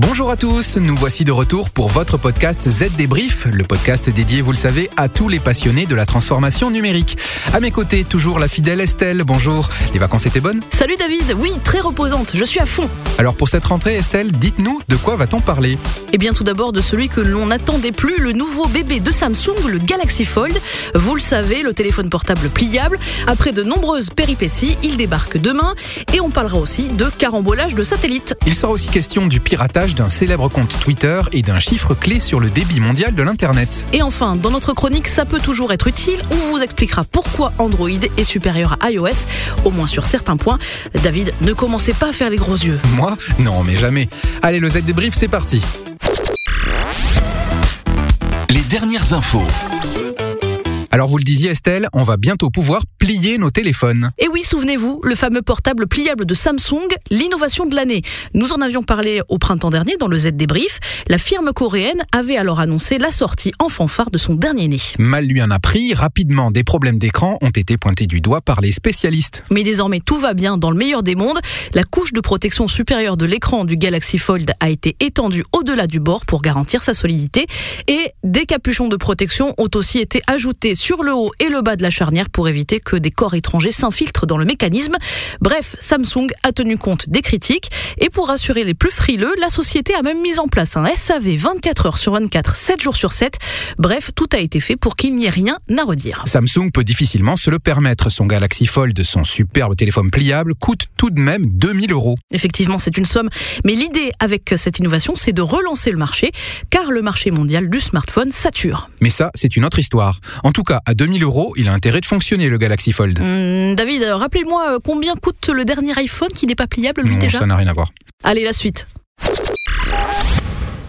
Bonjour à tous, nous voici de retour pour votre podcast Z Débrief, le podcast dédié, vous le savez, à tous les passionnés de la transformation numérique. À mes côtés, toujours la fidèle Estelle, bonjour. Les vacances étaient bonnes? Salut David, oui, très reposante, je suis à fond. Alors pour cette rentrée, Estelle, dites-nous de quoi va-t-on parler? Eh bien tout d'abord de celui que l'on n'attendait plus, le nouveau bébé de Samsung, le Galaxy Fold. Vous le savez, le téléphone portable pliable. Après de nombreuses péripéties, il débarque demain et on parlera aussi de carambolage de satellites. Il sera aussi question du piratage d'un célèbre compte Twitter et d'un chiffre clé sur le débit mondial de l'Internet. Et enfin, dans notre chronique, ça peut toujours être utile, on vous expliquera pourquoi Android est supérieur à iOS, au moins sur certains points. David, ne commencez pas à faire les gros yeux. Moi Non, mais jamais. Allez, le Z débrief, c'est parti. Les dernières infos. Alors vous le disiez Estelle, on va bientôt pouvoir plier nos téléphones. Et oui, souvenez-vous, le fameux portable pliable de Samsung, l'innovation de l'année. Nous en avions parlé au printemps dernier dans le Z débrief. La firme coréenne avait alors annoncé la sortie en fanfare de son dernier né. Mal lui en a pris, rapidement des problèmes d'écran ont été pointés du doigt par les spécialistes. Mais désormais tout va bien dans le meilleur des mondes. La couche de protection supérieure de l'écran du Galaxy Fold a été étendue au-delà du bord pour garantir sa solidité. Et des capuchons de protection ont aussi été ajoutés sur le haut et le bas de la charnière pour éviter que des corps étrangers s'infiltrent dans le mécanisme. Bref, Samsung a tenu compte des critiques et pour rassurer les plus frileux, la société a même mis en place un SAV 24 heures sur 24, 7 jours sur 7. Bref, tout a été fait pour qu'il n'y ait rien à redire. Samsung peut difficilement se le permettre. Son Galaxy Fold, son superbe téléphone pliable, coûte tout de même 2000 euros. Effectivement, c'est une somme. Mais l'idée avec cette innovation, c'est de relancer le marché, car le marché mondial du smartphone sature. Mais ça, c'est une autre histoire. En tout cas, à 2000 euros, il a intérêt de fonctionner le Galaxy Fold. Hum, David, rappelez-moi euh, combien coûte le dernier iPhone qui n'est pas pliable, lui Non, déjà ça n'a rien à voir. Allez, la suite.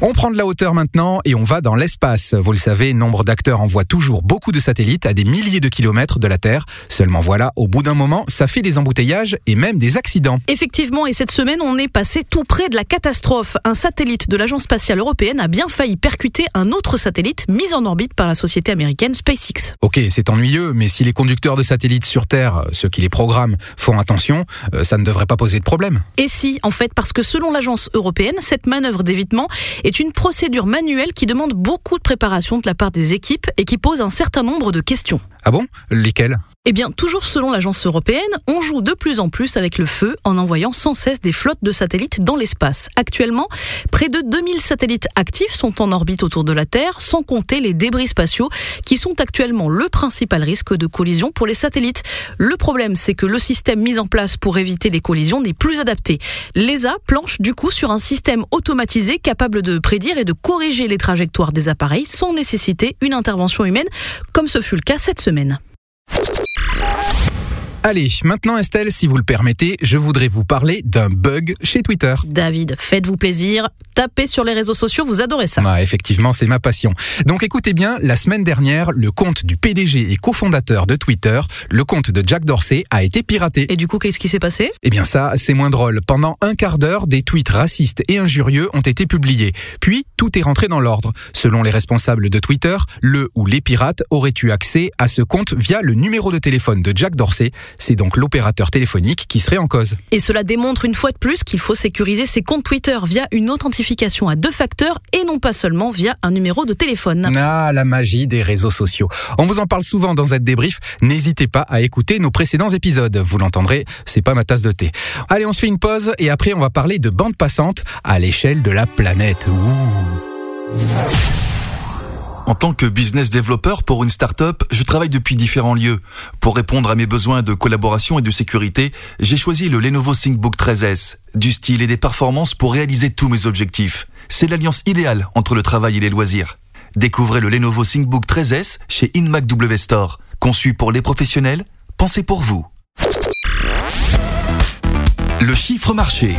On prend de la hauteur maintenant et on va dans l'espace. Vous le savez, nombre d'acteurs envoient toujours beaucoup de satellites à des milliers de kilomètres de la Terre. Seulement voilà, au bout d'un moment, ça fait des embouteillages et même des accidents. Effectivement, et cette semaine, on est passé tout près de la catastrophe. Un satellite de l'Agence spatiale européenne a bien failli percuter un autre satellite mis en orbite par la société américaine SpaceX. Ok, c'est ennuyeux, mais si les conducteurs de satellites sur Terre, ceux qui les programment, font attention, euh, ça ne devrait pas poser de problème. Et si, en fait, parce que selon l'agence européenne, cette manœuvre d'évitement est une procédure manuelle qui demande beaucoup de préparation de la part des équipes et qui pose un certain nombre de questions. Ah bon? Lesquels Eh bien, toujours selon l'agence européenne, on joue de plus en plus avec le feu en envoyant sans cesse des flottes de satellites dans l'espace. Actuellement, près de 2000 satellites actifs sont en orbite autour de la Terre, sans compter les débris spatiaux qui sont actuellement le principal risque de collision pour les satellites. Le problème, c'est que le système mis en place pour éviter les collisions n'est plus adapté. L'ESA planche du coup sur un système automatisé capable de prédire et de corriger les trajectoires des appareils sans nécessiter une intervention humaine, comme ce fut le cas cette semaine. Allez, maintenant Estelle, si vous le permettez, je voudrais vous parler d'un bug chez Twitter. David, faites-vous plaisir, tapez sur les réseaux sociaux, vous adorez ça. Ah, effectivement, c'est ma passion. Donc écoutez bien, la semaine dernière, le compte du PDG et cofondateur de Twitter, le compte de Jack Dorsey, a été piraté. Et du coup, qu'est-ce qui s'est passé? Eh bien ça, c'est moins drôle. Pendant un quart d'heure, des tweets racistes et injurieux ont été publiés. Puis, tout est rentré dans l'ordre. Selon les responsables de Twitter, le ou les pirates auraient eu accès à ce compte via le numéro de téléphone de Jack Dorsey. C'est donc l'opérateur téléphonique qui serait en cause. Et cela démontre une fois de plus qu'il faut sécuriser ses comptes Twitter via une authentification à deux facteurs et non pas seulement via un numéro de téléphone. Ah, la magie des réseaux sociaux. On vous en parle souvent dans cette débrief. N'hésitez pas à écouter nos précédents épisodes. Vous l'entendrez, c'est pas ma tasse de thé. Allez, on se fait une pause et après on va parler de bande passante à l'échelle de la planète. Ouh. En tant que business développeur pour une start-up, je travaille depuis différents lieux. Pour répondre à mes besoins de collaboration et de sécurité, j'ai choisi le Lenovo ThinkBook 13S. Du style et des performances pour réaliser tous mes objectifs. C'est l'alliance idéale entre le travail et les loisirs. Découvrez le Lenovo ThinkBook 13S chez InMac W Store. Conçu pour les professionnels, pensez pour vous. Le chiffre marché.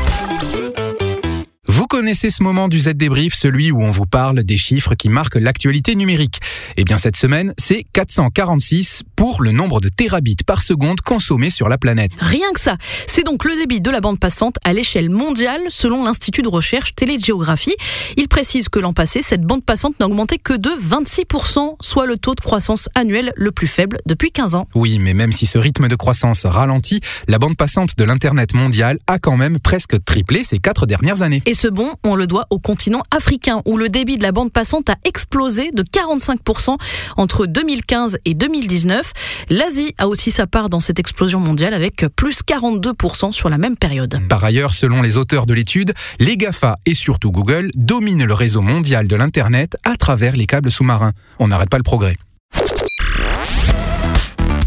Vous connaissez ce moment du Z débrief, celui où on vous parle des chiffres qui marquent l'actualité numérique. Eh bien cette semaine, c'est 446 pour le nombre de terabits par seconde consommés sur la planète. Rien que ça. C'est donc le débit de la bande passante à l'échelle mondiale selon l'Institut de recherche Télégéographie. Il précise que l'an passé, cette bande passante n'a augmenté que de 26%, soit le taux de croissance annuel le plus faible depuis 15 ans. Oui, mais même si ce rythme de croissance ralentit, la bande passante de l'Internet mondial a quand même presque triplé ces quatre dernières années. Et ce bond, on le doit au continent africain, où le débit de la bande passante a explosé de 45% entre 2015 et 2019. L'Asie a aussi sa part dans cette explosion mondiale avec plus 42% sur la même période. Par ailleurs, selon les auteurs de l'étude, les GAFA et surtout Google dominent le réseau mondial de l'Internet à travers les câbles sous-marins. On n'arrête pas le progrès.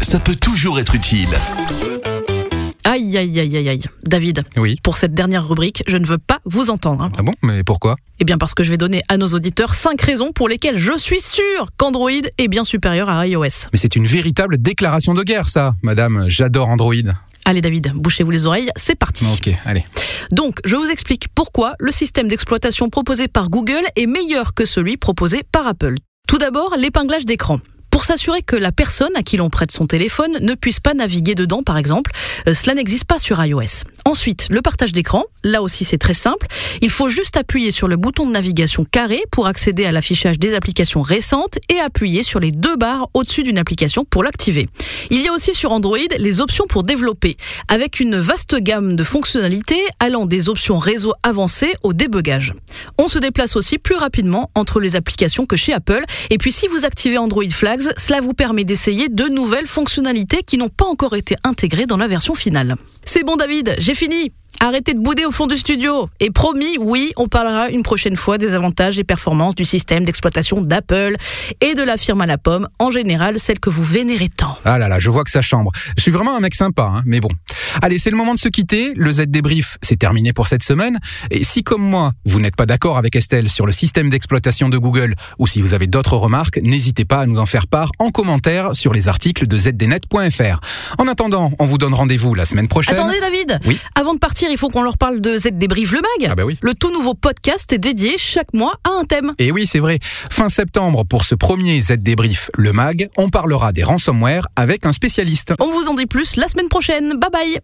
Ça peut toujours être utile. Aïe, aïe, aïe, aïe, aïe. David, Oui. pour cette dernière rubrique, je ne veux pas vous entendre. hein. Ah bon? Mais pourquoi? Eh bien parce que je vais donner à nos auditeurs cinq raisons pour lesquelles je suis sûr qu'Android est bien supérieur à iOS. Mais c'est une véritable déclaration de guerre, ça. Madame, j'adore Android. Allez David, bouchez-vous les oreilles, c'est parti. Ok, allez. Donc, je vous explique pourquoi le système d'exploitation proposé par Google est meilleur que celui proposé par Apple. Tout d'abord, l'épinglage d'écran. Pour s'assurer que la personne à qui l'on prête son téléphone ne puisse pas naviguer dedans, par exemple, euh, cela n'existe pas sur iOS. Ensuite, le partage d'écran. Là aussi, c'est très simple. Il faut juste appuyer sur le bouton de navigation carré pour accéder à l'affichage des applications récentes et appuyer sur les deux barres au-dessus d'une application pour l'activer. Il y a aussi sur Android les options pour développer, avec une vaste gamme de fonctionnalités allant des options réseau avancées au débugage. On se déplace aussi plus rapidement entre les applications que chez Apple. Et puis si vous activez Android Flags, cela vous permet d'essayer de nouvelles fonctionnalités qui n'ont pas encore été intégrées dans la version finale. C'est bon David, j'ai fini Arrêtez de bouder au fond du studio. Et promis, oui, on parlera une prochaine fois des avantages et performances du système d'exploitation d'Apple et de la firme à la pomme, en général celle que vous vénérez tant. Ah là là, je vois que ça chambre. Je suis vraiment un mec sympa, hein, mais bon. Allez, c'est le moment de se quitter. Le Z débrief, c'est terminé pour cette semaine. Et si, comme moi, vous n'êtes pas d'accord avec Estelle sur le système d'exploitation de Google, ou si vous avez d'autres remarques, n'hésitez pas à nous en faire part en commentaire sur les articles de zdnet.fr. En attendant, on vous donne rendez-vous la semaine prochaine. Attendez David Oui. Avant de partir, il faut qu'on leur parle de Z Débrief le mag. Ah bah oui. Le tout nouveau podcast est dédié chaque mois à un thème. Et oui, c'est vrai. Fin septembre, pour ce premier Z débrief, le mag, on parlera des ransomware avec un spécialiste. On vous en dit plus la semaine prochaine. Bye bye